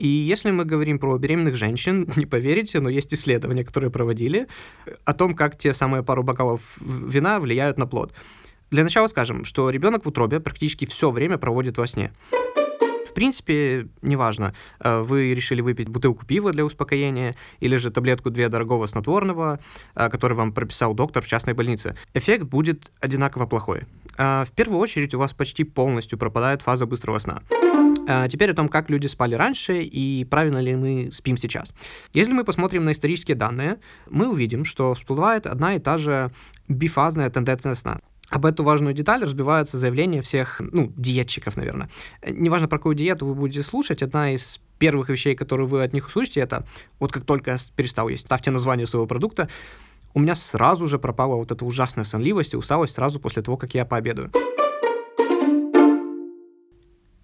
И если мы говорим про беременных женщин, не поверите, но есть исследования, которые проводили о том, как те самые пару бокалов вина влияют на плод. Для начала скажем, что ребенок в утробе практически все время проводит во сне. В принципе, неважно, э, вы решили выпить бутылку пива для успокоения или же таблетку две дорогого снотворного, э, который вам прописал доктор в частной больнице. Эффект будет одинаково плохой. Э, в первую очередь у вас почти полностью пропадает фаза быстрого сна. Теперь о том, как люди спали раньше и правильно ли мы спим сейчас. Если мы посмотрим на исторические данные, мы увидим, что всплывает одна и та же бифазная тенденция сна. Об эту важную деталь разбиваются заявления всех, ну, диетчиков, наверное. Неважно, про какую диету вы будете слушать, одна из первых вещей, которые вы от них услышите, это вот как только я перестал есть, ставьте название своего продукта, у меня сразу же пропала вот эта ужасная сонливость и усталость сразу после того, как я пообедаю.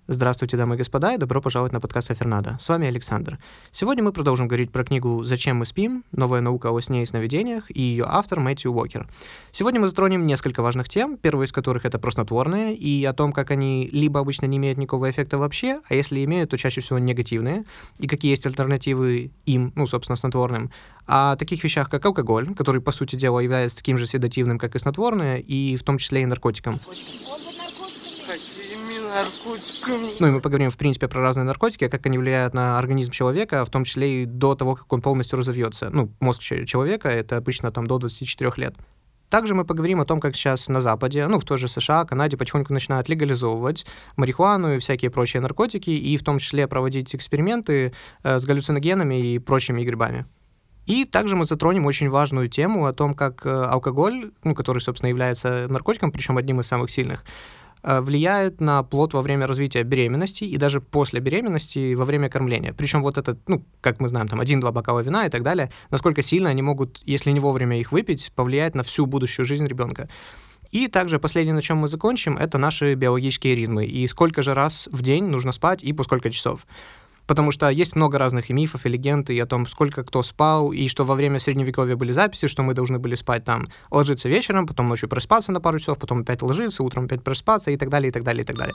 Здравствуйте, дамы и господа, и добро пожаловать на подкаст Фернадо. С вами Александр. Сегодня мы продолжим говорить про книгу «Зачем мы спим? Новая наука о сне и сновидениях» и ее автор Мэтью Уокер. Сегодня мы затронем несколько важных тем, первая из которых это проснотворные, и о том, как они либо обычно не имеют никакого эффекта вообще, а если имеют, то чаще всего негативные, и какие есть альтернативы им, ну, собственно, снотворным, о таких вещах, как алкоголь, который, по сути дела, является таким же седативным, как и снотворные, и в том числе и наркотиком наркотиками. Ну и мы поговорим, в принципе, про разные наркотики, как они влияют на организм человека, в том числе и до того, как он полностью разовьется. Ну, мозг человека — это обычно там до 24 лет. Также мы поговорим о том, как сейчас на Западе, ну, в той же США, Канаде потихоньку начинают легализовывать марихуану и всякие прочие наркотики, и в том числе проводить эксперименты э, с галлюциногенами и прочими грибами. И также мы затронем очень важную тему о том, как э, алкоголь, ну, который, собственно, является наркотиком, причем одним из самых сильных, влияет на плод во время развития беременности и даже после беременности во время кормления. Причем вот этот, ну, как мы знаем, там один-два бокала вина и так далее, насколько сильно они могут, если не вовремя их выпить, повлиять на всю будущую жизнь ребенка. И также последнее, на чем мы закончим, это наши биологические ритмы и сколько же раз в день нужно спать и по сколько часов потому что есть много разных и мифов, и легенд, и о том, сколько кто спал, и что во время Средневековья были записи, что мы должны были спать там, ложиться вечером, потом ночью проспаться на пару часов, потом опять ложиться, утром опять проспаться, и так далее, и так далее, и так далее.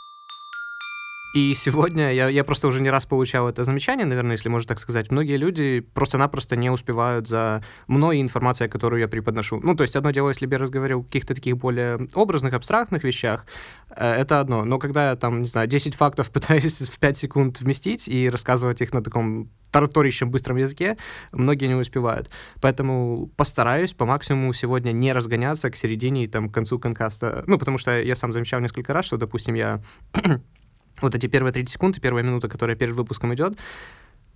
И сегодня я, я просто уже не раз получал это замечание, наверное, если можно так сказать. Многие люди просто-напросто не успевают за мной информацией, которую я преподношу. Ну, то есть одно дело, если бы я разговаривал о каких-то таких более образных, абстрактных вещах, э, это одно. Но когда я там, не знаю, 10 фактов пытаюсь в 5 секунд вместить и рассказывать их на таком тараторящем быстром языке, многие не успевают. Поэтому постараюсь по максимуму сегодня не разгоняться к середине и там к концу конкаста. Ну, потому что я сам замечал несколько раз, что, допустим, я вот эти первые 30 секунд и первая минута, которая перед выпуском идет,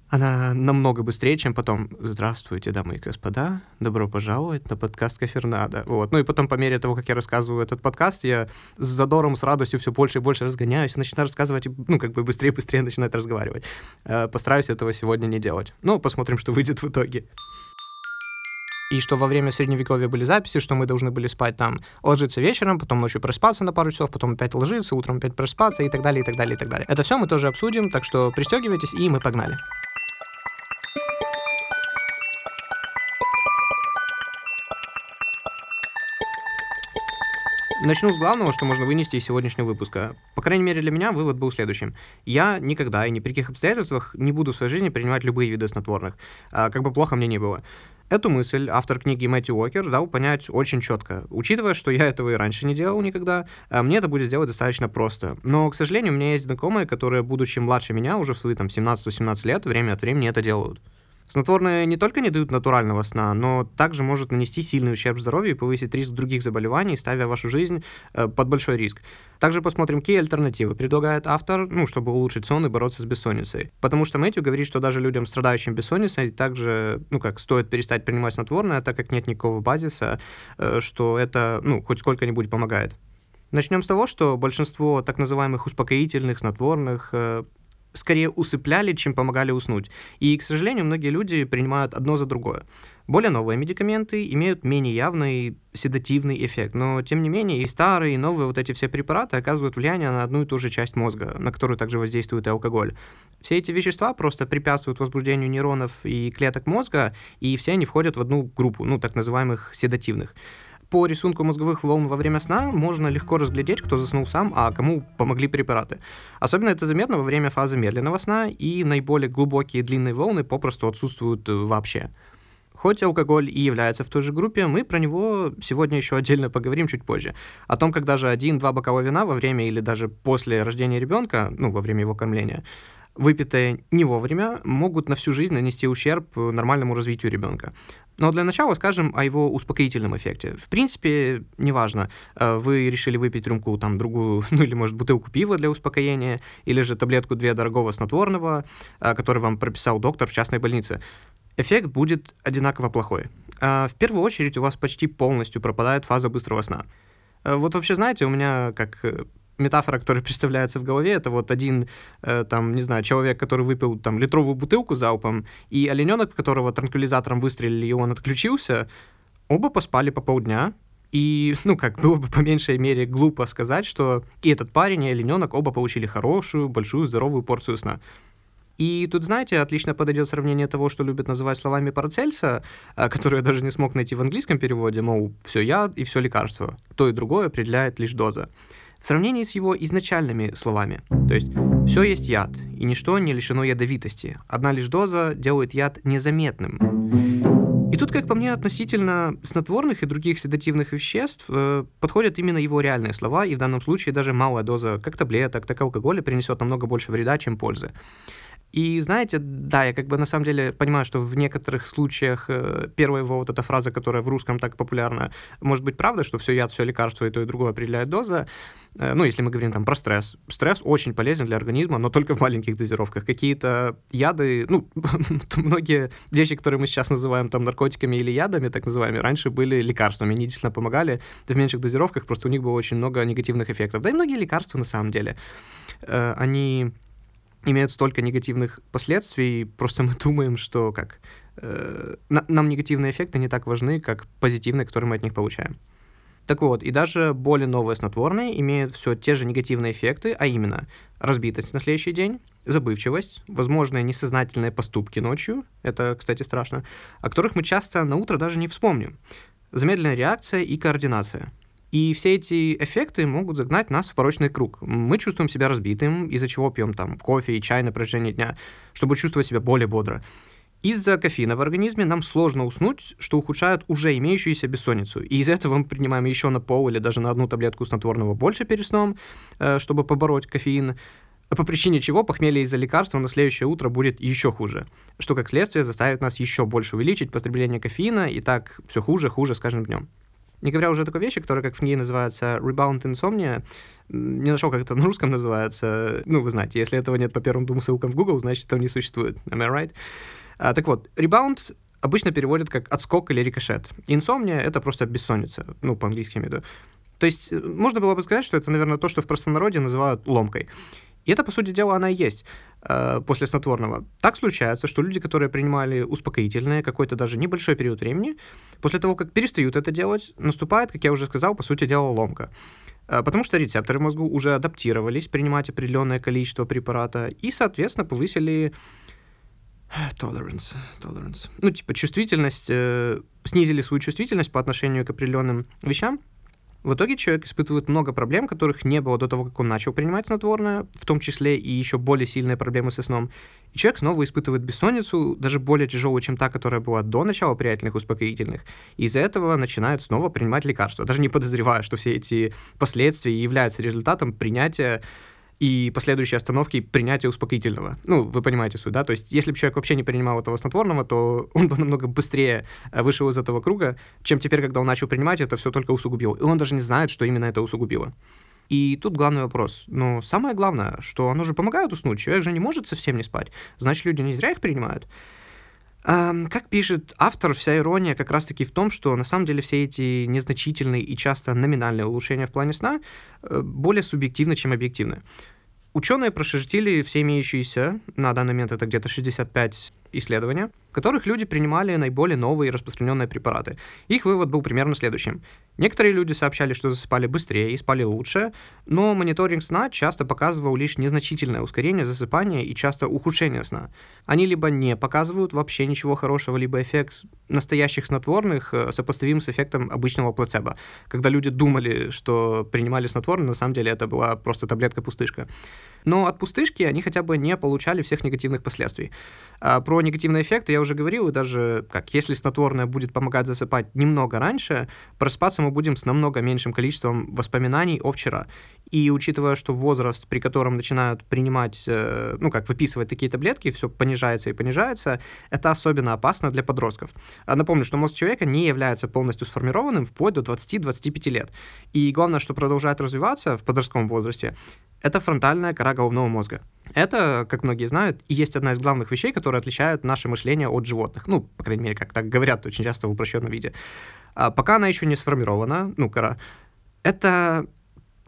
она намного быстрее, чем потом «Здравствуйте, дамы и господа, добро пожаловать на подкаст Кафернада». Вот. Ну и потом, по мере того, как я рассказываю этот подкаст, я с задором, с радостью все больше и больше разгоняюсь, начинаю рассказывать, ну, как бы быстрее и быстрее начинать разговаривать. Э, постараюсь этого сегодня не делать. Ну, посмотрим, что выйдет в итоге и что во время Средневековья были записи, что мы должны были спать там, ложиться вечером, потом ночью проспаться на пару часов, потом опять ложиться, утром опять проспаться и так далее, и так далее, и так далее. Это все мы тоже обсудим, так что пристегивайтесь, и мы погнали. Начну с главного, что можно вынести из сегодняшнего выпуска. По крайней мере, для меня вывод был следующим. Я никогда и ни при каких обстоятельствах не буду в своей жизни принимать любые виды снотворных, а, как бы плохо мне не было. Эту мысль автор книги Мэтью Уокер дал понять очень четко. Учитывая, что я этого и раньше не делал никогда, э, мне это будет сделать достаточно просто. Но, к сожалению, у меня есть знакомые, которые, будучи младше меня, уже в свои там 17-18 лет, время от времени это делают. Снотворные не только не дают натурального сна, но также может нанести сильный ущерб здоровью и повысить риск других заболеваний, ставя вашу жизнь э, под большой риск. Также посмотрим, какие альтернативы предлагает автор, ну, чтобы улучшить сон и бороться с бессонницей. Потому что Мэтью говорит, что даже людям, страдающим бессонницей, также, ну, как, стоит перестать принимать снотворное, так как нет никакого базиса, э, что это, ну, хоть сколько-нибудь помогает. Начнем с того, что большинство так называемых успокоительных, снотворных э, скорее усыпляли, чем помогали уснуть. И, к сожалению, многие люди принимают одно за другое. Более новые медикаменты имеют менее явный седативный эффект, но тем не менее и старые, и новые вот эти все препараты оказывают влияние на одну и ту же часть мозга, на которую также воздействует и алкоголь. Все эти вещества просто препятствуют возбуждению нейронов и клеток мозга, и все они входят в одну группу, ну, так называемых седативных. По рисунку мозговых волн во время сна можно легко разглядеть, кто заснул сам, а кому помогли препараты. Особенно это заметно во время фазы медленного сна, и наиболее глубокие длинные волны попросту отсутствуют вообще. Хоть алкоголь и является в той же группе, мы про него сегодня еще отдельно поговорим чуть позже. О том, как даже один-два бокала вина во время или даже после рождения ребенка, ну, во время его кормления, выпитые не вовремя, могут на всю жизнь нанести ущерб нормальному развитию ребенка. Но для начала скажем о его успокоительном эффекте. В принципе, неважно, э, вы решили выпить рюмку, там, другую, ну или, может, бутылку пива для успокоения, или же таблетку две дорогого снотворного, э, который вам прописал доктор в частной больнице эффект будет одинаково плохой. А в первую очередь у вас почти полностью пропадает фаза быстрого сна. Э, вот вообще, знаете, у меня как э, метафора, которая представляется в голове, это вот один, э, там, не знаю, человек, который выпил там литровую бутылку залпом, и олененок, которого транквилизатором выстрелили, и он отключился, оба поспали по полдня, и, ну, как было бы по меньшей мере глупо сказать, что и этот парень, и олененок оба получили хорошую, большую, здоровую порцию сна. И тут, знаете, отлично подойдет сравнение того, что любят называть словами Парацельса, а, которое я даже не смог найти в английском переводе, мол, все яд и все лекарство. То и другое определяет лишь доза. В сравнении с его изначальными словами. То есть, все есть яд, и ничто не лишено ядовитости. Одна лишь доза делает яд незаметным. И тут, как по мне, относительно снотворных и других седативных веществ э, подходят именно его реальные слова, и в данном случае даже малая доза как таблеток, так и алкоголя принесет намного больше вреда, чем пользы. И знаете, да, я как бы на самом деле понимаю, что в некоторых случаях э, первая его вот эта фраза, которая в русском так популярна, может быть правда, что все яд, все лекарство и то и другое определяет доза. Э, ну, если мы говорим там про стресс. Стресс очень полезен для организма, но только в маленьких дозировках. Какие-то яды, ну, многие вещи, которые мы сейчас называем там наркотиками или ядами, так называемыми, раньше были лекарствами, они действительно помогали в меньших дозировках, просто у них было очень много негативных эффектов. Да и многие лекарства на самом деле, э, они имеют столько негативных последствий, просто мы думаем, что как э, нам негативные эффекты не так важны, как позитивные, которые мы от них получаем. Так вот, и даже более новые снотворные имеют все те же негативные эффекты, а именно разбитость на следующий день, забывчивость, возможные несознательные поступки ночью, это, кстати, страшно, о которых мы часто на утро даже не вспомним, замедленная реакция и координация – и все эти эффекты могут загнать нас в порочный круг. Мы чувствуем себя разбитым, из-за чего пьем там кофе и чай на протяжении дня, чтобы чувствовать себя более бодро. Из-за кофеина в организме нам сложно уснуть, что ухудшает уже имеющуюся бессонницу. И из-за этого мы принимаем еще на пол или даже на одну таблетку снотворного больше перед сном, э, чтобы побороть кофеин по причине чего похмелье из-за лекарства на следующее утро будет еще хуже, что как следствие заставит нас еще больше увеличить потребление кофеина, и так все хуже, хуже с каждым днем. Не говоря уже о такой вещи, которая, как в книге называется rebound insomnia, не нашел, как это на русском называется. Ну, вы знаете, если этого нет по первым двум ссылкам в Google, значит, этого не существует. Am I right? А, так вот, rebound обычно переводят как отскок или рикошет. Инсомния — это просто бессонница, ну, по-английски имею в виду. То есть э, можно было бы сказать, что это, наверное, то, что в простонародье называют ломкой. И это, по сути дела, она и есть э, после снотворного. Так случается, что люди, которые принимали успокоительные какой-то даже небольшой период времени, после того, как перестают это делать, наступает, как я уже сказал, по сути дела, ломка. Э, потому что рецепторы в мозгу уже адаптировались принимать определенное количество препарата и, соответственно, повысили tolerance, tolerance. Ну, типа чувствительность, э, снизили свою чувствительность по отношению к определенным вещам, в итоге человек испытывает много проблем, которых не было до того, как он начал принимать снотворное, в том числе и еще более сильные проблемы со сном. И человек снова испытывает бессонницу, даже более тяжелую, чем та, которая была до начала приятельных успокоительных. И из-за этого начинает снова принимать лекарства, даже не подозревая, что все эти последствия являются результатом принятия и последующей остановки принятия успокоительного. Ну, вы понимаете суть, да? То есть, если бы человек вообще не принимал этого снотворного, то он бы намного быстрее э, вышел из этого круга, чем теперь, когда он начал принимать, это все только усугубило. И он даже не знает, что именно это усугубило. И тут главный вопрос. Но самое главное, что оно же помогает уснуть. Человек же не может совсем не спать. Значит, люди не зря их принимают. Как пишет автор, вся ирония как раз-таки в том, что на самом деле все эти незначительные и часто номинальные улучшения в плане сна э, более субъективны, чем объективны. Ученые прошерстили все имеющиеся, на данный момент это где-то 65 исследования, в которых люди принимали наиболее новые и распространенные препараты. Их вывод был примерно следующим. Некоторые люди сообщали, что засыпали быстрее и спали лучше, но мониторинг сна часто показывал лишь незначительное ускорение засыпания и часто ухудшение сна. Они либо не показывают вообще ничего хорошего, либо эффект настоящих снотворных э, сопоставим с эффектом обычного плацебо, когда люди думали, что принимали снотворное, на самом деле это была просто таблетка-пустышка. Но от пустышки они хотя бы не получали всех негативных последствий. А про негативные эффекты я уже говорил, и даже как если снотворное будет помогать засыпать немного раньше, просыпаться мы будем с намного меньшим количеством воспоминаний о вчера. И учитывая, что возраст, при котором начинают принимать, э, ну как выписывать такие таблетки, все понижается и понижается, это особенно опасно для подростков. А напомню, что мозг человека не является полностью сформированным вплоть до 20-25 лет. И главное, что продолжает развиваться в подростковом возрасте, это фронтальная кора головного мозга. Это, как многие знают, и есть одна из главных вещей, которые отличают наше мышление от животных. Ну, по крайней мере, как так говорят очень часто в упрощенном виде. А пока она еще не сформирована, ну, кора, это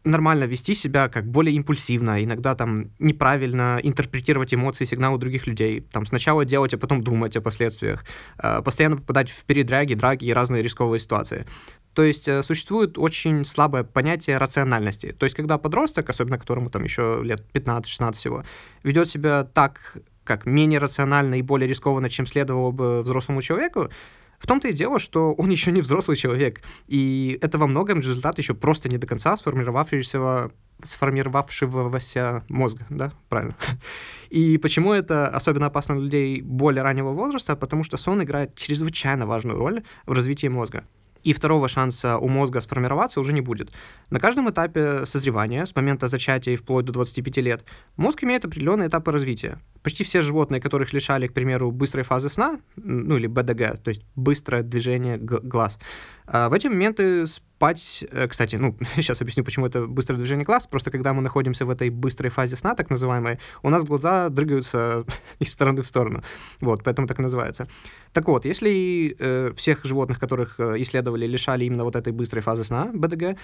нормально вести себя как более импульсивно, иногда там неправильно интерпретировать эмоции, сигналы других людей, там сначала делать, а потом думать о последствиях, э, постоянно попадать в передряги, драги и разные рисковые ситуации. То есть э, существует очень слабое понятие рациональности. То есть когда подросток, особенно которому там еще лет 15-16 всего, ведет себя так, как менее рационально и более рискованно, чем следовало бы взрослому человеку, в том-то и дело, что он еще не взрослый человек, и это во многом результат еще просто не до конца сформировавшегося сформировавшегося мозга, да, правильно. И почему это особенно опасно для людей более раннего возраста? Потому что сон играет чрезвычайно важную роль в развитии мозга и второго шанса у мозга сформироваться уже не будет. На каждом этапе созревания, с момента зачатия и вплоть до 25 лет, мозг имеет определенные этапы развития. Почти все животные, которых лишали, к примеру, быстрой фазы сна, ну или БДГ, то есть быстрое движение глаз, а в эти моменты спать, э, кстати, ну, сейчас объясню, почему это быстрое движение глаз, просто когда мы находимся в этой быстрой фазе сна, так называемой, у нас глаза дрыгаются из стороны в сторону, вот, поэтому так и называется. Так вот, если э, всех животных, которых э, исследовали, лишали именно вот этой быстрой фазы сна, БДГ,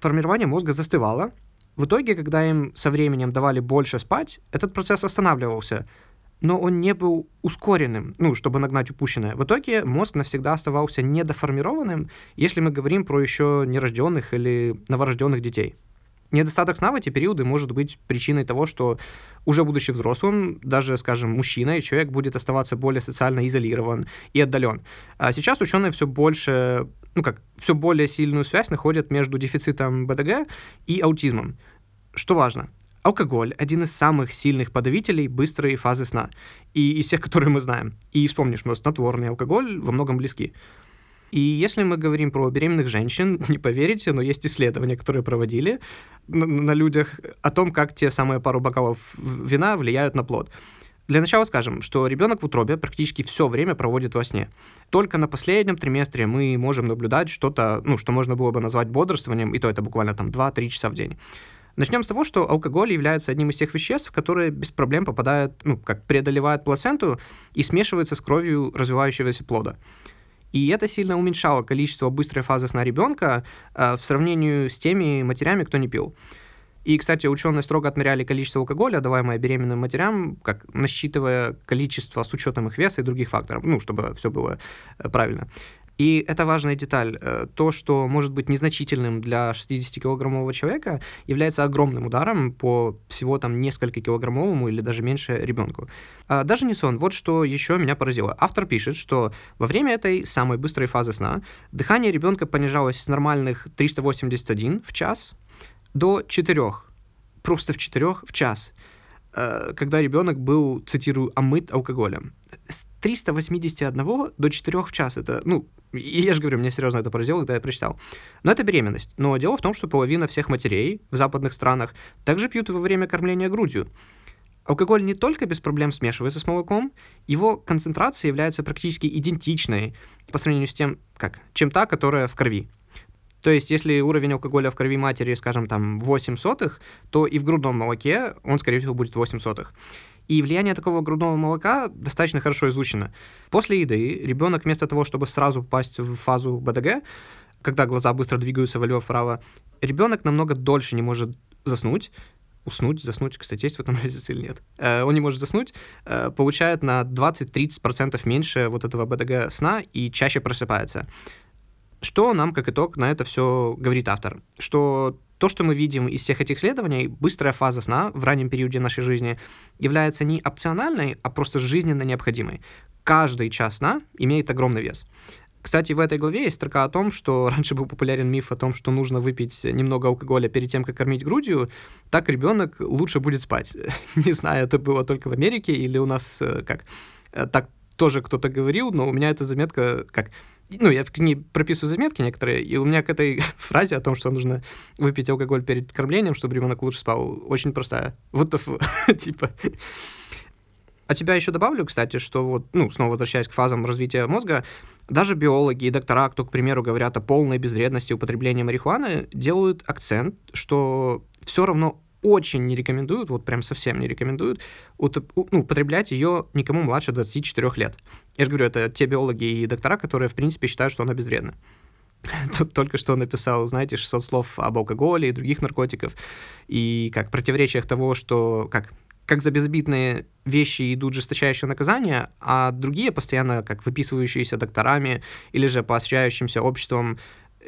формирование мозга застывало, в итоге, когда им со временем давали больше спать, этот процесс останавливался, но он не был ускоренным, ну, чтобы нагнать упущенное. В итоге мозг навсегда оставался недоформированным, если мы говорим про еще нерожденных или новорожденных детей. Недостаток сна в эти периоды может быть причиной того, что уже будучи взрослым, даже, скажем, мужчиной, человек будет оставаться более социально изолирован и отдален. А сейчас ученые все больше, ну как, все более сильную связь находят между дефицитом БДГ и аутизмом. Что важно, Алкоголь – один из самых сильных подавителей быстрой фазы сна. И из тех, которые мы знаем. И вспомнишь, что снотворный алкоголь во многом близки. И если мы говорим про беременных женщин, не поверите, но есть исследования, которые проводили на, на людях о том, как те самые пару бокалов вина влияют на плод. Для начала скажем, что ребенок в утробе практически все время проводит во сне. Только на последнем триместре мы можем наблюдать что-то, ну, что можно было бы назвать бодрствованием, и то это буквально там 2-3 часа в день. Начнем с того, что алкоголь является одним из тех веществ, которые без проблем попадают, ну, как преодолевают плаценту и смешиваются с кровью развивающегося плода. И это сильно уменьшало количество быстрой фазы сна ребенка э, в сравнении с теми матерями, кто не пил. И, кстати, ученые строго отмеряли количество алкоголя, даваемое беременным матерям, как насчитывая количество с учетом их веса и других факторов, ну, чтобы все было э, правильно. И это важная деталь. Э, то, что может быть незначительным для 60-килограммового человека, является огромным ударом по всего там несколько килограммовому или даже меньше ребенку. А даже не сон. Вот что еще меня поразило. Автор пишет, что во время этой самой быстрой фазы сна дыхание ребенка понижалось с нормальных 381 в час до 4. Просто в 4 в час когда ребенок был, цитирую, омыт алкоголем. С 381 до 4 в час. Это, ну, я же говорю, меня серьезно это поразило, когда я прочитал. Но это беременность. Но дело в том, что половина всех матерей в западных странах также пьют во время кормления грудью. Алкоголь не только без проблем смешивается с молоком, его концентрация является практически идентичной по сравнению с тем, как, чем та, которая в крови. То есть, если уровень алкоголя в крови матери, скажем, там 8 сотых, то и в грудном молоке он, скорее всего, будет 8 сотых. И влияние такого грудного молока достаточно хорошо изучено. После еды ребенок вместо того, чтобы сразу попасть в фазу БДГ, когда глаза быстро двигаются влево-вправо, ребенок намного дольше не может заснуть, уснуть, заснуть, кстати, есть в этом разница или нет, э, он не может заснуть, э, получает на 20-30% меньше вот этого БДГ сна и чаще просыпается. Что нам, как итог, на это все говорит автор? Что то, что мы видим из всех этих исследований, быстрая фаза сна в раннем периоде нашей жизни является не опциональной, а просто жизненно необходимой. Каждый час сна имеет огромный вес. Кстати, в этой главе есть строка о том, что раньше был популярен миф о том, что нужно выпить немного алкоголя перед тем, как кормить грудью, так ребенок лучше будет спать. Не знаю, это было только в Америке или у нас э, как э, так тоже кто-то говорил, но у меня эта заметка как ну, я в книге прописываю заметки некоторые, и у меня к этой фразе о том, что нужно выпить алкоголь перед кормлением, чтобы ребенок лучше спал, очень простая. Вот типа. А тебя еще добавлю, кстати, что вот, ну, снова возвращаясь к фазам развития мозга, даже биологи и доктора, кто, к примеру, говорят о полной безвредности употребления марихуаны, делают акцент, что все равно очень не рекомендуют, вот прям совсем не рекомендуют, ну, употреблять ее никому младше 24 лет. Я же говорю, это те биологи и доктора, которые, в принципе, считают, что она безвредна. Тут только что написал, знаете, 600 слов об алкоголе и других наркотиков, и как противоречиях того, что как как за безобидные вещи идут жесточайшие наказания, а другие постоянно как выписывающиеся докторами или же поощряющимся обществом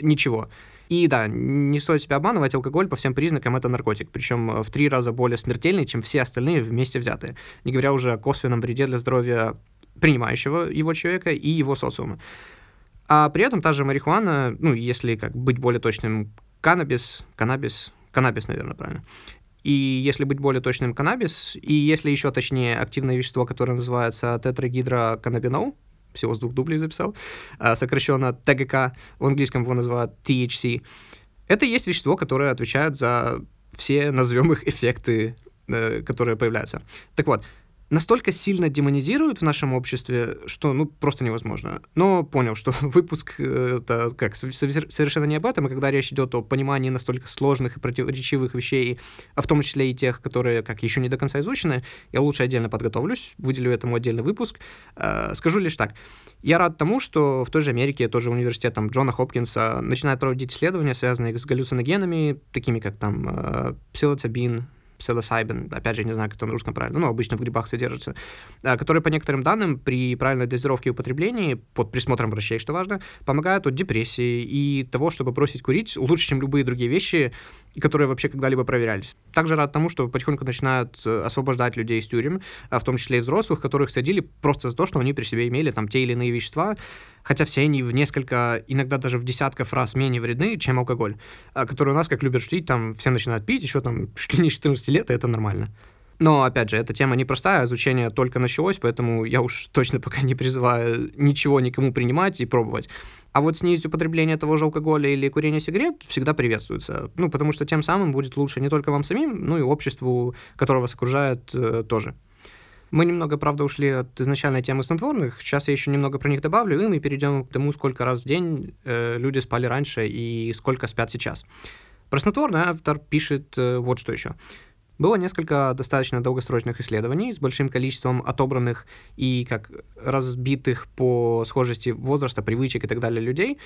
ничего. И да, не стоит себя обманывать, алкоголь по всем признакам это наркотик, причем в три раза более смертельный, чем все остальные вместе взятые. Не говоря уже о косвенном вреде для здоровья принимающего его человека и его социума. А при этом та же марихуана, ну, если как быть более точным, каннабис, каннабис, каннабис, наверное, правильно, и если быть более точным, каннабис, и если еще точнее активное вещество, которое называется тетрагидроканнабинол, всего с двух дублей записал, а, сокращенно ТГК, в английском его называют THC, это есть вещество, которое отвечает за все, назовем их, эффекты, э, которые появляются. Так вот, настолько сильно демонизируют в нашем обществе, что ну просто невозможно. Но понял, что выпуск э, это как совершенно не об этом, и когда речь идет о понимании настолько сложных и противоречивых вещей, а в том числе и тех, которые как еще не до конца изучены, я лучше отдельно подготовлюсь, выделю этому отдельный выпуск. Э, скажу лишь так. Я рад тому, что в той же Америке, тоже университетом Джона Хопкинса начинают проводить исследования, связанные с галлюциногенами, такими как там э, псилоцибин, псилоцибин, опять же, не знаю, как это на русском правильно, но обычно в грибах содержится, а, которые, по некоторым данным, при правильной дозировке и употреблении, под присмотром врачей, что важно, помогают от депрессии и того, чтобы бросить курить лучше, чем любые другие вещи, которые вообще когда-либо проверялись. Также рад тому, что потихоньку начинают э, освобождать людей из тюрем, а в том числе и взрослых, которых садили просто за то, что они при себе имели там те или иные вещества, хотя все они в несколько, иногда даже в десятков раз менее вредны, чем алкоголь, а, который у нас, как любят шутить, там все начинают пить, еще там чуть ли не 14 лет, и это нормально. Но, опять же, эта тема непростая, изучение только началось, поэтому я уж точно пока не призываю ничего никому принимать и пробовать. А вот снизить употребление того же алкоголя или курения сигарет всегда приветствуется. Ну, потому что тем самым будет лучше не только вам самим, но и обществу, которое вас окружает, э, тоже. Мы немного, правда, ушли от изначальной темы снотворных. Сейчас я еще немного про них добавлю, и мы перейдем к тому, сколько раз в день э, люди спали раньше и сколько спят сейчас. Про снотворное автор пишет э, вот что еще. Было несколько достаточно долгосрочных исследований с большим количеством отобранных и как разбитых по схожести возраста, привычек и так далее людей.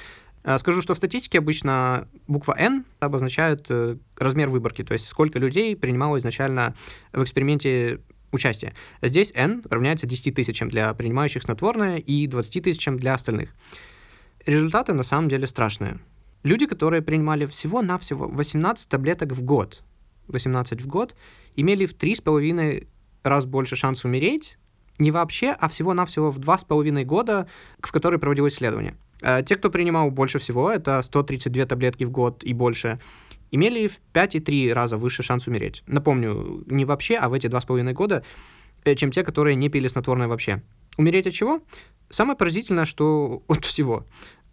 Э, скажу, что в статистике обычно буква N обозначает э, размер выборки, то есть сколько людей принимало изначально в эксперименте участие. Здесь N равняется 10 тысячам для принимающих снотворное и 20 тысячам для остальных. Результаты на самом деле страшные. Люди, которые принимали всего-навсего 18 таблеток в год, 18 в год, имели в 3,5 раз больше шанс умереть, не вообще, а всего-навсего в 2,5 года, в которые проводилось исследование. Э, те, кто принимал больше всего, это 132 таблетки в год и больше, имели в 5,3 раза выше шанс умереть. Напомню, не вообще, а в эти 2,5 года, э, чем те, которые не пили снотворное вообще. Умереть от чего? Самое поразительное, что от всего.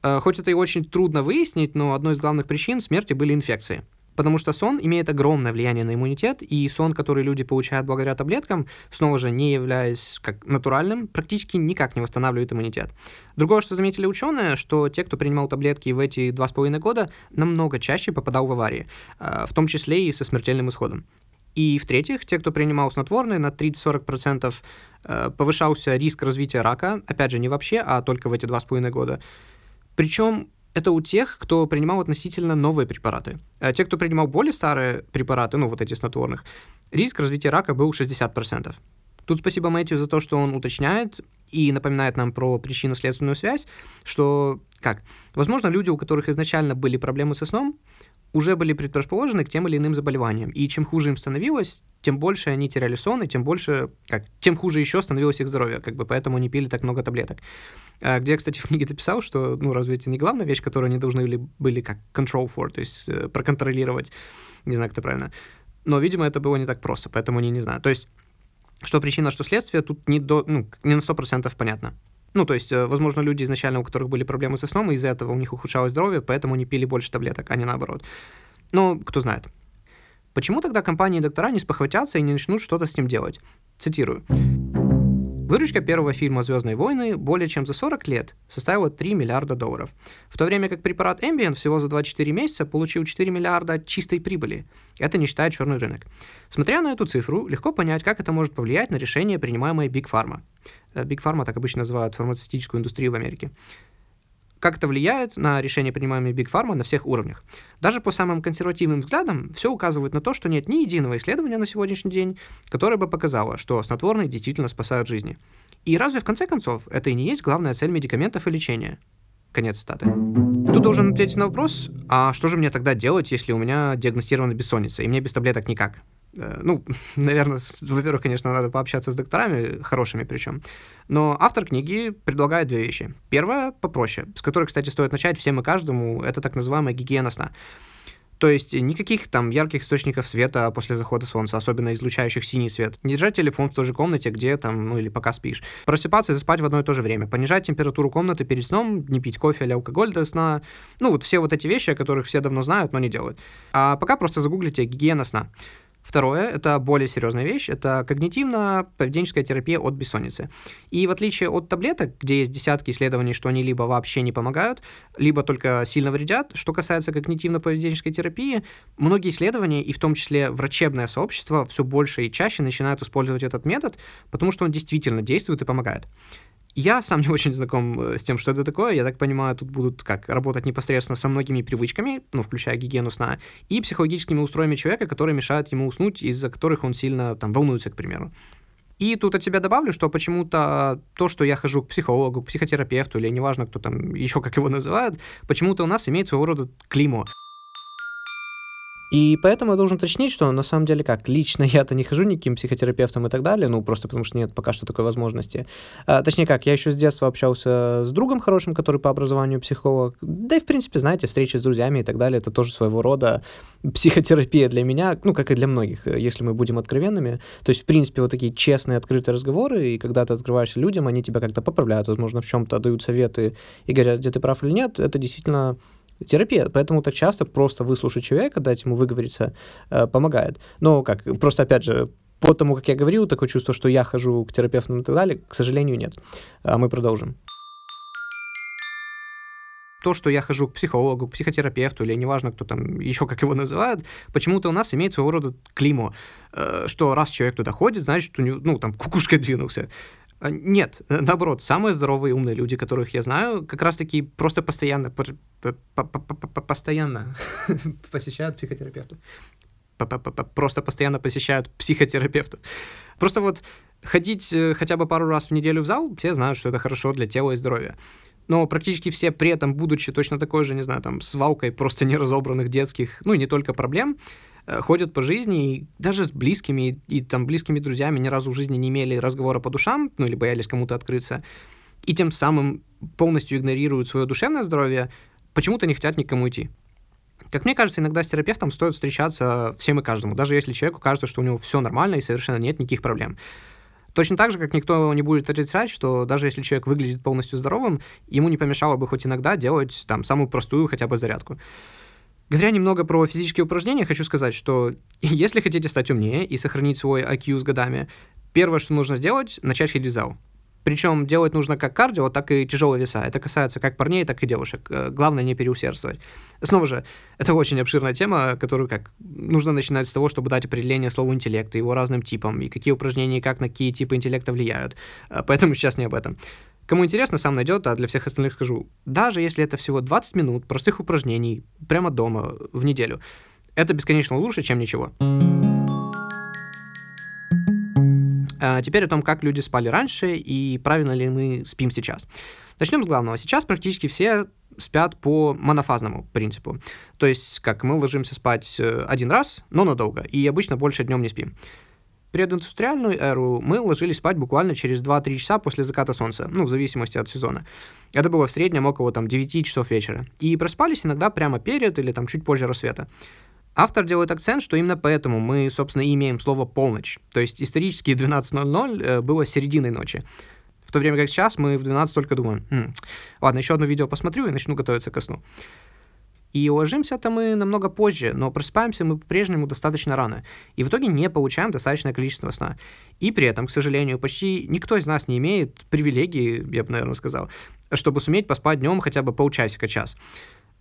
Э, хоть это и очень трудно выяснить, но одной из главных причин смерти были инфекции. Потому что сон имеет огромное влияние на иммунитет, и сон, который люди получают благодаря таблеткам, снова же не являясь как натуральным, практически никак не восстанавливает иммунитет. Другое, что заметили ученые, что те, кто принимал таблетки в эти два с половиной года, намного чаще попадал в аварии, э, в том числе и со смертельным исходом. И в-третьих, те, кто принимал снотворные, на 30-40% э, повышался риск развития рака, опять же, не вообще, а только в эти два с половиной года. Причем это у тех, кто принимал относительно новые препараты. А те, кто принимал более старые препараты, ну вот эти снотворных, риск развития рака был 60%. Тут спасибо Мэтью за то, что он уточняет и напоминает нам про причинно-следственную связь, что, как, возможно, люди, у которых изначально были проблемы со сном, уже были предрасположены к тем или иным заболеваниям. И чем хуже им становилось, тем больше они теряли сон, и тем больше, как, тем хуже еще становилось их здоровье, как бы поэтому они пили так много таблеток. А, где, кстати, в книге написал, что, ну, разве это не главная вещь, которую они должны были, были как control for, то есть э, проконтролировать, не знаю, как это правильно. Но, видимо, это было не так просто, поэтому они не знаю. То есть, что причина, что следствие, тут не, до, ну, не на 100% понятно. Ну, то есть, э, возможно, люди изначально, у которых были проблемы со сном, и из-за этого у них ухудшалось здоровье, поэтому они пили больше таблеток, а не наоборот. Но кто знает. Почему тогда компании и доктора не спохватятся и не начнут что-то с ним делать? Цитирую. Выручка первого фильма «Звездные войны» более чем за 40 лет составила 3 миллиарда долларов, в то время как препарат Ambien всего за 24 месяца получил 4 миллиарда чистой прибыли. Это не считая черный рынок. Смотря на эту цифру, легко понять, как это может повлиять на решение, принимаемое Big Pharma. Э, Big Pharma так обычно называют фармацевтическую индустрию в Америке как это влияет на решение, принимаемые Big Pharma на всех уровнях. Даже по самым консервативным взглядам все указывает на то, что нет ни единого исследования на сегодняшний день, которое бы показало, что снотворные действительно спасают жизни. И разве в конце концов это и не есть главная цель медикаментов и лечения? Конец цитаты. Тут должен ответить на вопрос, а что же мне тогда делать, если у меня диагностирована бессонница, и мне без таблеток никак? Э, ну, наверное, во-первых, конечно, надо пообщаться с докторами, хорошими причем. Но автор книги предлагает две вещи. Первая попроще, с которой, кстати, стоит начать всем и каждому, это так называемая гигиена сна. То есть никаких там ярких источников света после захода солнца, особенно излучающих синий свет. Не держать телефон в той же комнате, где там, ну или пока спишь. Просыпаться и заспать в одно и то же время. Понижать температуру комнаты перед сном, не пить кофе или алкоголь до сна. Ну вот все вот эти вещи, о которых все давно знают, но не делают. А пока просто загуглите гигиена сна. Второе, это более серьезная вещь, это когнитивно-поведенческая терапия от бессонницы. И в отличие от таблеток, где есть десятки исследований, что они либо вообще не помогают, либо только сильно вредят, что касается когнитивно-поведенческой терапии, многие исследования, и в том числе врачебное сообщество, все больше и чаще начинают использовать этот метод, потому что он действительно действует и помогает. Я сам не очень знаком э, с тем, что это такое. Я так понимаю, тут будут как работать непосредственно со многими привычками, ну, включая гигиену сна, и психологическими устроями человека, которые мешают ему уснуть, из-за которых он сильно там волнуется, к примеру. И тут от себя добавлю, что почему-то то, что я хожу к психологу, к психотерапевту, или неважно, кто там еще как его называют, почему-то у нас имеет своего рода клеймо. И поэтому я должен уточнить, что на самом деле как, лично я-то не хожу никаким психотерапевтом и так далее, ну, просто потому что нет пока что такой возможности. А, точнее как, я еще с детства общался с другом хорошим, который по образованию психолог. Да и, в принципе, знаете, встречи с друзьями и так далее, это тоже своего рода психотерапия для меня, ну, как и для многих, если мы будем откровенными. То есть, в принципе, вот такие честные, открытые разговоры, и когда ты открываешься людям, они тебя как-то поправляют, возможно, в чем-то дают советы и говорят, где ты прав или нет, это действительно терапия. Поэтому так часто просто выслушать человека, дать ему выговориться, э, помогает. Но как, просто опять же, по тому, как я говорил, такое чувство, что я хожу к терапевтам и так далее, к сожалению, нет. А мы продолжим. То, что я хожу к психологу, к психотерапевту, или неважно, кто там еще как его называют, почему-то у нас имеет своего рода клеймо, э, что раз человек туда ходит, значит, у него, ну, там, кукушкой двинулся. А, нет, э, наоборот, самые здоровые и умные люди, которых я знаю, как раз-таки просто постоянно, постоянно посещают психотерапевтов. Просто постоянно посещают психотерапевтов. Просто вот ходить э, хотя бы пару раз в неделю в зал, все знают, что это хорошо для тела и здоровья. Но практически все при этом, будучи точно такой же, не знаю, там, свалкой просто неразобранных детских, ну и не только проблем, ходят по жизни, и даже с близкими и, и там близкими друзьями ни разу в жизни не имели разговора по душам, ну или боялись кому-то открыться, и тем самым полностью игнорируют свое душевное здоровье, почему-то не хотят никому идти. Как мне кажется, иногда с терапевтом стоит встречаться всем и каждому, даже если человеку кажется, что у него все нормально и совершенно нет никаких проблем. Точно так же, как никто не будет отрицать, что даже если человек выглядит полностью здоровым, ему не помешало бы хоть иногда делать там самую простую хотя бы зарядку. Говоря немного про физические упражнения, хочу сказать, что если хотите стать умнее и сохранить свой IQ с годами, первое, что нужно сделать, начать ходить в зал. Причем делать нужно как кардио, так и тяжелые веса. Это касается как парней, так и девушек. Э, главное не переусердствовать. Снова же, это очень обширная тема, которую как нужно начинать с того, чтобы дать определение слову интеллект, его разным типам, и какие упражнения и как на какие типы интеллекта влияют. Э, поэтому сейчас не об этом. Кому интересно, сам найдет, а для всех остальных скажу. Даже если это всего 20 минут простых упражнений прямо дома в неделю, это бесконечно лучше, чем ничего. А теперь о том, как люди спали раньше и правильно ли мы спим сейчас. Начнем с главного. Сейчас практически все спят по монофазному принципу. То есть, как мы ложимся спать э, один раз, но надолго, и обычно больше днем не спим. Прединдустриальную эру мы ложились спать буквально через 2-3 часа после заката солнца, ну, в зависимости от сезона. Это было в среднем около там 9 часов вечера. И проспались иногда прямо перед или там чуть позже рассвета. Автор делает акцент, что именно поэтому мы, собственно, имеем слово «полночь». То есть исторически 12.00 э, было серединой ночи. В то время как сейчас мы в 12 только думаем, хм, ладно, еще одно видео посмотрю и начну готовиться ко сну. И ложимся-то мы намного позже, но просыпаемся мы по-прежнему достаточно рано. И в итоге не получаем достаточное количество сна. И при этом, к сожалению, почти никто из нас не имеет привилегии, я бы, наверное, сказал, чтобы суметь поспать днем хотя бы полчасика-час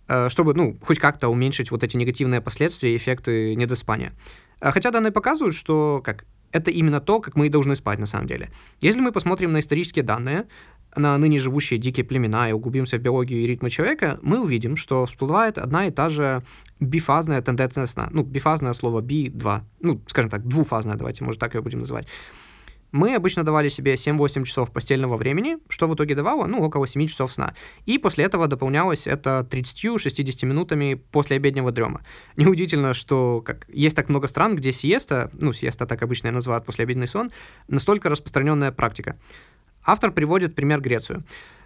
э, чтобы, ну, хоть как-то уменьшить вот эти негативные последствия и эффекты недоспания. Э, хотя данные показывают, что как это именно то, как мы и должны спать на самом деле. Если мы посмотрим на исторические данные, на ныне живущие дикие племена и углубимся в биологию и ритмы человека, мы увидим, что всплывает одна и та же бифазная тенденция сна. Ну, бифазное слово би-2. Ну, скажем так, двуфазная, давайте, может, так ее будем называть. Мы обычно давали себе 7-8 часов постельного времени, что в итоге давало, ну, около 7 часов сна. И после этого дополнялось это 30-60 минутами после обеднего дрема. Неудивительно, что как, есть так много стран, где сиеста, ну, сиеста так обычно и называют послеобеденный сон, настолько распространенная практика. Автор приводит пример Грецию.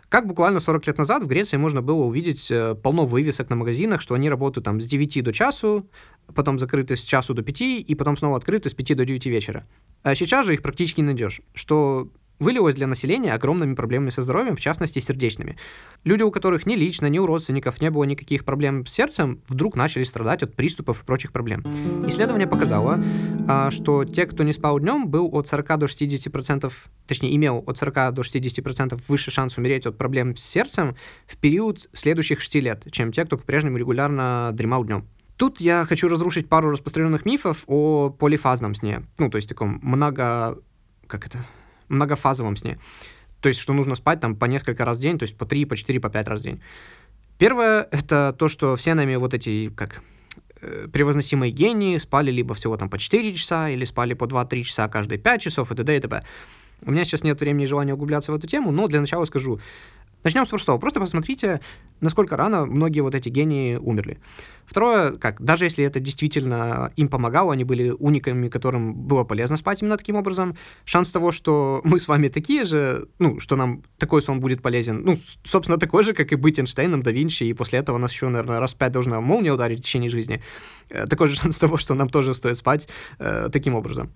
Как буквально 40 лет назад в Греции можно было увидеть э, полно вывесок на магазинах, что они работают там с 9 до часу, потом закрыты с часу до 5, и потом снова открыты с 5 до 9 вечера. А сейчас же их практически не найдешь, что вылилось для населения огромными проблемами со здоровьем, в частности сердечными. Люди, у которых ни лично, ни у родственников не было никаких проблем с сердцем, вдруг начали страдать от приступов и прочих проблем. Исследование показало, а, что те, кто не спал днем, был от 40 до 60%, точнее, имел от 40 до 60% выше шанс умереть от проблем с сердцем в период следующих 6 лет, чем те, кто по-прежнему регулярно дремал днем. Тут я хочу разрушить пару распространенных мифов о полифазном сне. Ну, то есть таком много... Как это? Многофазовом сне. То есть, что нужно спать там по несколько раз в день, то есть по 3, по 4, по 5 раз в день. Первое — это то, что все нами вот эти, как, э, превозносимые гении спали либо всего там по 4 часа, или спали по 2-3 часа каждые 5 часов и т.д. и т.п. У меня сейчас нет времени и желания углубляться в эту тему, но для начала скажу, Начнем с простого. Просто посмотрите, насколько рано многие вот эти гении умерли. Второе, как, даже если это действительно им помогало, они были униками, которым было полезно спать именно таким образом, шанс того, что мы с вами такие же, ну, что нам такой сон будет полезен, ну, собственно, такой же, как и быть Эйнштейном, да Винчи, и после этого нас еще, наверное, раз пять должна молния ударить в течение жизни. Э, такой же шанс того, что нам тоже стоит спать э, таким образом.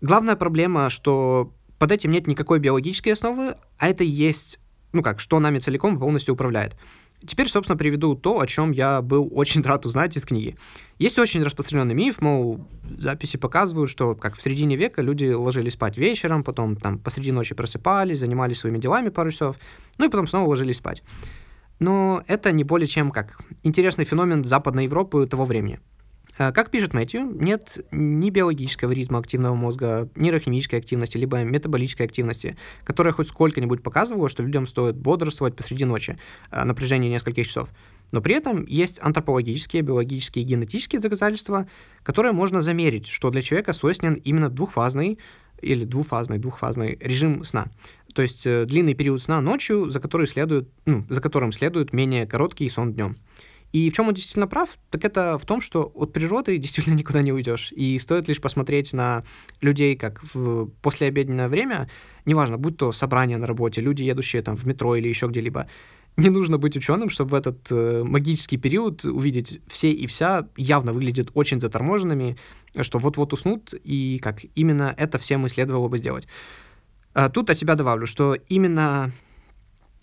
Главная проблема, что под этим нет никакой биологической основы, а это и есть ну как, что нами целиком полностью управляет. Теперь, собственно, приведу то, о чем я был очень рад узнать из книги. Есть очень распространенный миф, мол, записи показывают, что как в середине века люди ложились спать вечером, потом там посреди ночи просыпались, занимались своими делами пару часов, ну и потом снова ложились спать. Но это не более чем как интересный феномен Западной Европы того времени. Э, как пишет Мэтью, нет ни биологического ритма активного мозга, ни нейрохимической активности, либо метаболической активности, которая хоть сколько-нибудь показывала, что людям стоит бодрствовать посреди ночи э, на протяжении нескольких часов. Но при этом есть антропологические, биологические и генетические доказательства, которые можно замерить, что для человека свойственен именно двухфазный или двухфазный, двухфазный режим сна. То есть э, длинный период сна ночью, за, который следует, ну, за которым следует менее короткий сон днем. И в чем он действительно прав, так это в том, что от природы действительно никуда не уйдешь. И стоит лишь посмотреть на людей, как в послеобеденное время, неважно, будь то собрание на работе, люди, едущие там в метро или еще где-либо, не нужно быть ученым, чтобы в этот э, магический период увидеть все и вся явно выглядят очень заторможенными, что вот-вот уснут, и как именно это всем и следовало бы сделать. А тут от себя добавлю, что именно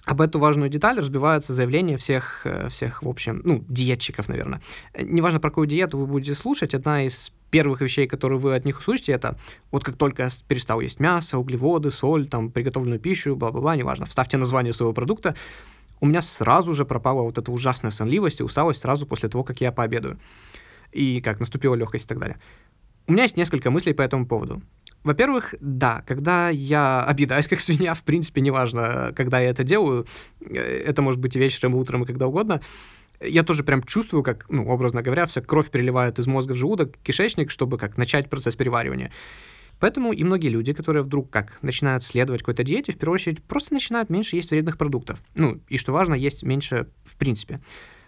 об эту важную деталь разбиваются заявления всех, э, всех, в общем, ну, диетчиков, наверное. Неважно, про какую диету вы будете слушать, одна из первых вещей, которые вы от них услышите, это вот как только я перестал есть мясо, углеводы, соль, там, приготовленную пищу, бла-бла-бла, неважно, вставьте название своего продукта, у меня сразу же пропала вот эта ужасная сонливость и усталость сразу после того, как я пообедаю. И как наступила легкость и так далее. У меня есть несколько мыслей по этому поводу. Во-первых, да, когда я объедаюсь как свинья, в принципе, неважно, когда я это делаю, э, это может быть и вечером, и утром, и когда угодно, я тоже прям чувствую, как, ну, образно говоря, вся кровь переливает из мозга в желудок, кишечник, чтобы как начать процесс переваривания. Поэтому и многие люди, которые вдруг как начинают следовать какой-то диете, в первую очередь просто начинают меньше есть вредных продуктов. Ну, и что важно, есть меньше в принципе.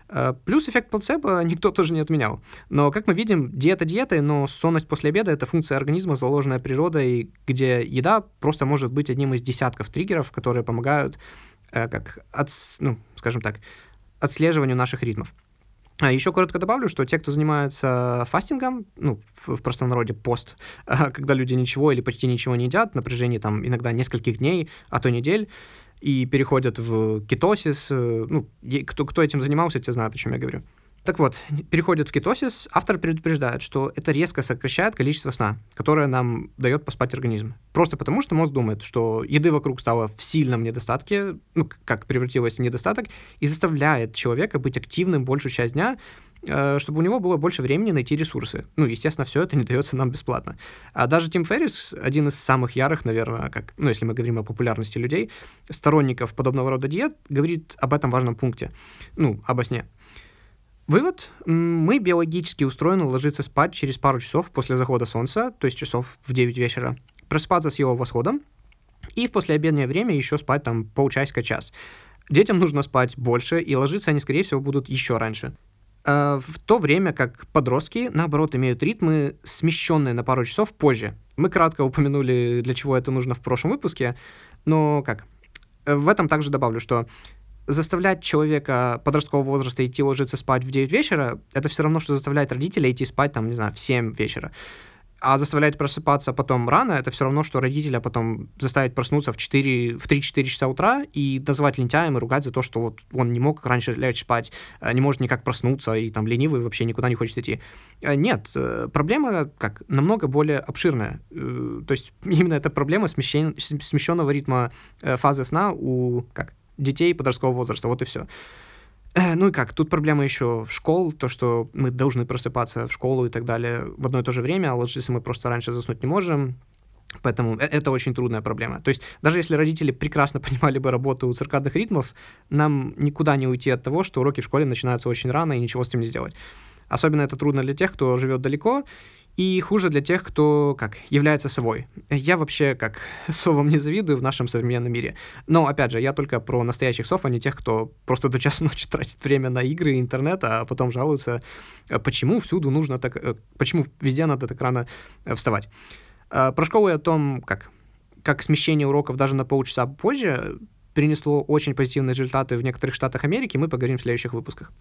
Э, плюс эффект плацебо никто тоже не отменял. Но, как мы видим, диета диетой, но сонность после обеда — это функция организма, заложенная природой, где еда просто может быть одним из десятков триггеров, которые помогают, э, как, от, ну, скажем так, отслеживанию наших ритмов. А еще коротко добавлю, что те, кто занимается фастингом, ну, в, простонародье пост, когда люди ничего или почти ничего не едят на протяжении там иногда нескольких дней, а то недель, и переходят в кетосис. Э, ну, кто, кто этим занимался, те знают, о чем я говорю. Так вот, переходят в кетосис, автор предупреждает, что это резко сокращает количество сна, которое нам дает поспать организм. Просто потому, что мозг думает, что еды вокруг стало в сильном недостатке, ну, как превратилось в недостаток, и заставляет человека быть активным большую часть дня, чтобы у него было больше времени найти ресурсы. Ну, естественно, все это не дается нам бесплатно. А даже Тим Феррис, один из самых ярых, наверное, как, ну, если мы говорим о популярности людей, сторонников подобного рода диет, говорит об этом важном пункте, ну, обо сне. Вывод. Мы биологически устроены ложиться спать через пару часов после захода солнца, то есть часов в 9 вечера, просыпаться с его восходом, и в послеобеденное время еще спать там полчасика-час. Детям нужно спать больше, и ложиться они, скорее всего, будут еще раньше. Э, в то время как подростки, наоборот, имеют ритмы, смещенные на пару часов позже. Мы кратко упомянули, для чего это нужно в прошлом выпуске, но как? В этом также добавлю, что заставлять человека подросткового возраста идти ложиться спать в 9 вечера, это все равно, что заставлять родителей идти спать, там, не знаю, в 7 вечера. А заставлять просыпаться потом рано, это все равно, что родителя потом заставить проснуться в, 4, в 3-4 часа утра и назвать лентяем и ругать за то, что вот он не мог раньше лечь спать, э, не может никак проснуться и там ленивый вообще никуда не хочет идти. Э, нет, э, проблема как намного более обширная. То есть именно эта проблема смещен, смещенного ритма фазы сна у как, детей подросткового возраста. Вот и все. Э, ну и как, тут проблема еще школ, то, что мы должны просыпаться в школу и так далее в одно и то же время, а ложиться мы просто раньше заснуть не можем. Поэтому э, это очень трудная проблема. То есть даже если родители прекрасно понимали бы работу циркадных ритмов, нам никуда не уйти от того, что уроки в школе начинаются очень рано и ничего с этим не сделать. Особенно это трудно для тех, кто живет далеко, и хуже для тех, кто, как, является совой. Я вообще, как, совам не завидую в нашем современном мире. Но, опять же, я только про настоящих сов, а не тех, кто просто до часа ночи тратит время на игры и интернет, а потом жалуется, э, почему всюду нужно так, э, почему везде надо так рано э, вставать. Про школу и о том, как, как смещение уроков даже на полчаса позже принесло очень позитивные результаты в некоторых штатах Америки, мы поговорим в следующих выпусках.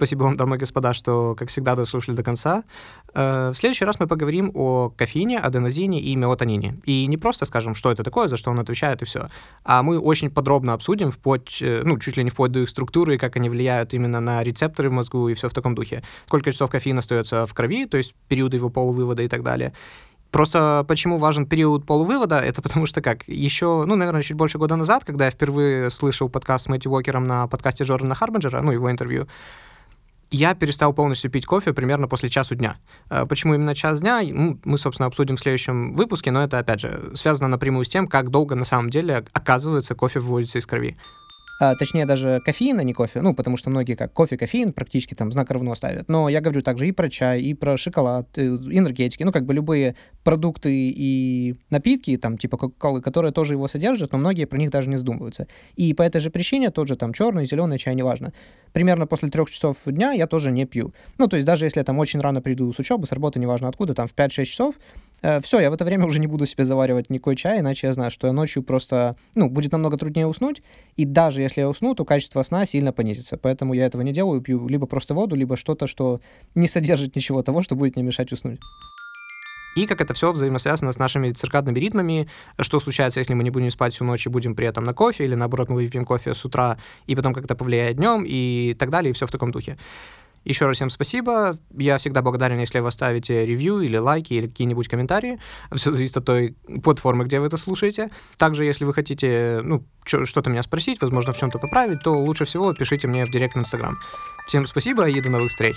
Спасибо вам, дамы и господа, что, как всегда, дослушали до конца. Э, в следующий раз мы поговорим о кофеине, аденозине и мелатонине. И не просто скажем, что это такое, за что он отвечает и все, а мы очень подробно обсудим, вплоть, э, ну, чуть ли не вплоть до их структуры, как они влияют именно на рецепторы в мозгу и все в таком духе. Сколько часов кофеина остается в крови, то есть периоды его полувывода и так далее. Просто почему важен период полувывода, это потому что как, еще, ну, наверное, чуть больше года назад, когда я впервые слышал подкаст с Мэтью Уокером на подкасте Джордана Харбинджера, ну, его интервью, я перестал полностью пить кофе примерно после часу дня. Э, почему именно час дня, мы, собственно, обсудим в следующем выпуске, но это, опять же, связано напрямую с тем, как долго на самом деле, оказывается, кофе выводится из крови а, точнее даже кофеин, а не кофе, ну, потому что многие как кофе, кофеин практически там знак равно ставят. Но я говорю также и про чай, и про шоколад, и энергетики, ну, как бы любые продукты и напитки, там, типа Кока-Колы, которые тоже его содержат, но многие про них даже не задумываются. И по этой же причине тот же там черный, зеленый чай, неважно. Примерно после трех часов дня я тоже не пью. Ну, то есть даже если я там очень рано приду с учебы, с работы, неважно откуда, там в 5-6 часов, э, все, я в это время уже не буду себе заваривать никакой чай, иначе я знаю, что я ночью просто, ну, будет намного труднее уснуть, и даже если я усну, то качество сна сильно понизится. Поэтому я этого не делаю, пью либо просто воду, либо что-то, что не содержит ничего того, что будет мне мешать уснуть. И как это все взаимосвязано с нашими циркадными ритмами, что случается, если мы не будем спать всю ночь и будем при этом на кофе, или наоборот мы выпьем кофе с утра, и потом как-то повлияет днем, и так далее, и все в таком духе. Еще раз всем спасибо. Я всегда благодарен, если вы оставите ревью или лайки или какие-нибудь комментарии. Все зависит от той платформы, где вы это слушаете. Также, если вы хотите ну, что-то меня спросить, возможно, в чем-то поправить, то лучше всего пишите мне в директ в Инстаграм. Всем спасибо и до новых встреч.